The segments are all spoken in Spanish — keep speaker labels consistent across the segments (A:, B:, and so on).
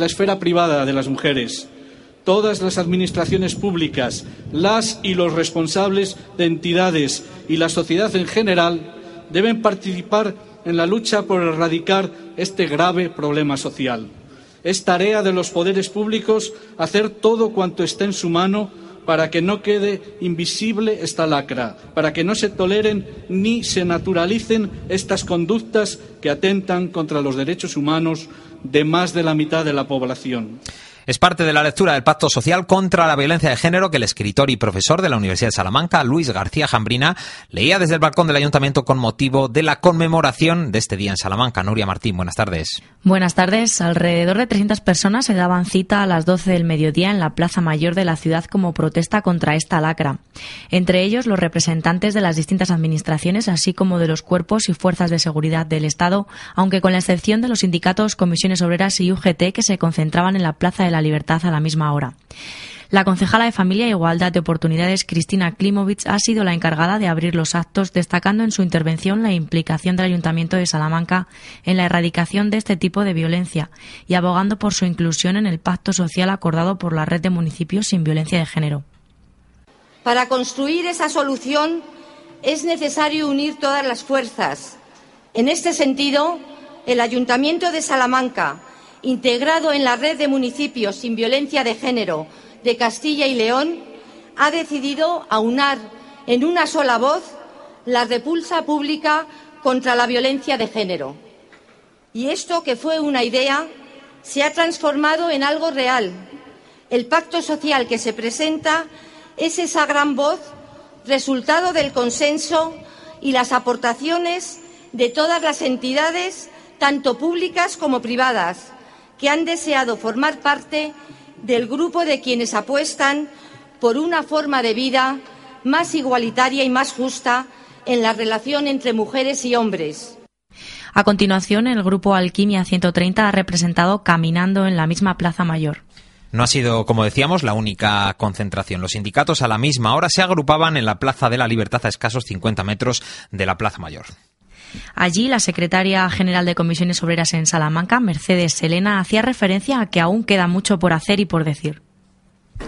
A: La esfera privada de las mujeres todas las administraciones públicas, las y los responsables de entidades y la sociedad en general deben participar en la lucha por erradicar este grave problema social. Es tarea de los poderes públicos hacer todo cuanto esté en su mano para que no quede invisible esta lacra, para que no se toleren ni se naturalicen estas conductas que atentan contra los derechos humanos de más de la mitad de la población.
B: Es parte de la lectura del Pacto Social contra la Violencia de Género que el escritor y profesor de la Universidad de Salamanca, Luis García Jambrina, leía desde el balcón del ayuntamiento con motivo de la conmemoración de este día en Salamanca. Nuria Martín, buenas tardes.
C: Buenas tardes. Alrededor de 300 personas se daban cita a las 12 del mediodía en la Plaza Mayor de la ciudad como protesta contra esta lacra. Entre ellos, los representantes de las distintas administraciones, así como de los cuerpos y fuerzas de seguridad del Estado, aunque con la excepción de los sindicatos, comisiones obreras y UGT que se concentraban en la Plaza de la Libertad a la misma hora. La concejala de Familia e Igualdad de Oportunidades, Cristina Klimovich, ha sido la encargada de abrir los actos, destacando en su intervención la implicación del Ayuntamiento de Salamanca en la erradicación de este tipo de violencia y abogando por su inclusión en el pacto social acordado por la red de municipios sin violencia de género.
D: Para construir esa solución es necesario unir todas las fuerzas. En este sentido, el Ayuntamiento de Salamanca, integrado en la red de municipios sin violencia de género de Castilla y León, ha decidido aunar en una sola voz la repulsa pública contra la violencia de género. Y esto, que fue una idea, se ha transformado en algo real. El pacto social que se presenta es esa gran voz, resultado del consenso y las aportaciones de todas las entidades, tanto públicas como privadas, que han deseado formar parte del grupo de quienes apuestan por una forma de vida más igualitaria y más justa en la relación entre mujeres y hombres.
C: A continuación, el grupo Alquimia 130 ha representado Caminando en la misma Plaza Mayor.
B: No ha sido, como decíamos, la única concentración. Los sindicatos a la misma hora se agrupaban en la Plaza de la Libertad a escasos 50 metros de la Plaza Mayor.
C: Allí, la secretaria general de Comisiones Obreras en Salamanca, Mercedes Selena, hacía referencia a que aún queda mucho por hacer y por decir.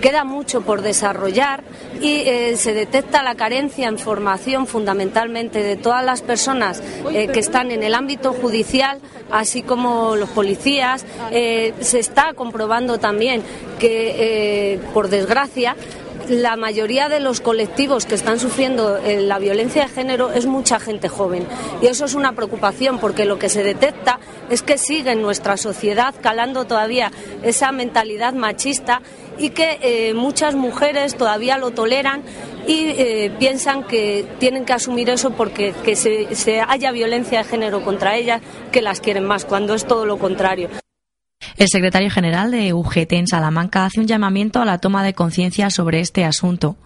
E: Queda mucho por desarrollar y eh, se detecta la carencia en formación fundamentalmente de todas las personas eh, que están en el ámbito judicial, así como los policías. Eh, se está comprobando también que, por desgracia, la mayoría de los colectivos que están sufriendo eh, la violencia de género es mucha gente joven. Y eso es una preocupación porque lo que se detecta es que sigue en nuestra sociedad calando todavía esa mentalidad machista y que eh, muchas mujeres todavía lo toleran y eh, piensan que tienen que asumir eso porque que se, se haya violencia de género contra ellas, que las quieren más, cuando es todo lo contrario.
C: El secretario general de UGT en Salamanca hace un llamamiento a la toma de conciencia sobre este asunto.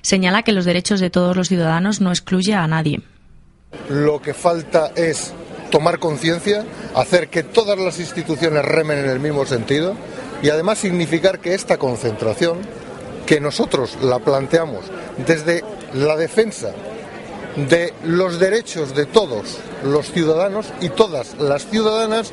C: Señala que los derechos de todos los ciudadanos no excluye a nadie.
F: Lo que falta es tomar conciencia, hacer que todas las instituciones remen en el mismo sentido y además significar que esta concentración, que nosotros la planteamos desde la defensa de los derechos de todos los ciudadanos y todas las ciudadanas,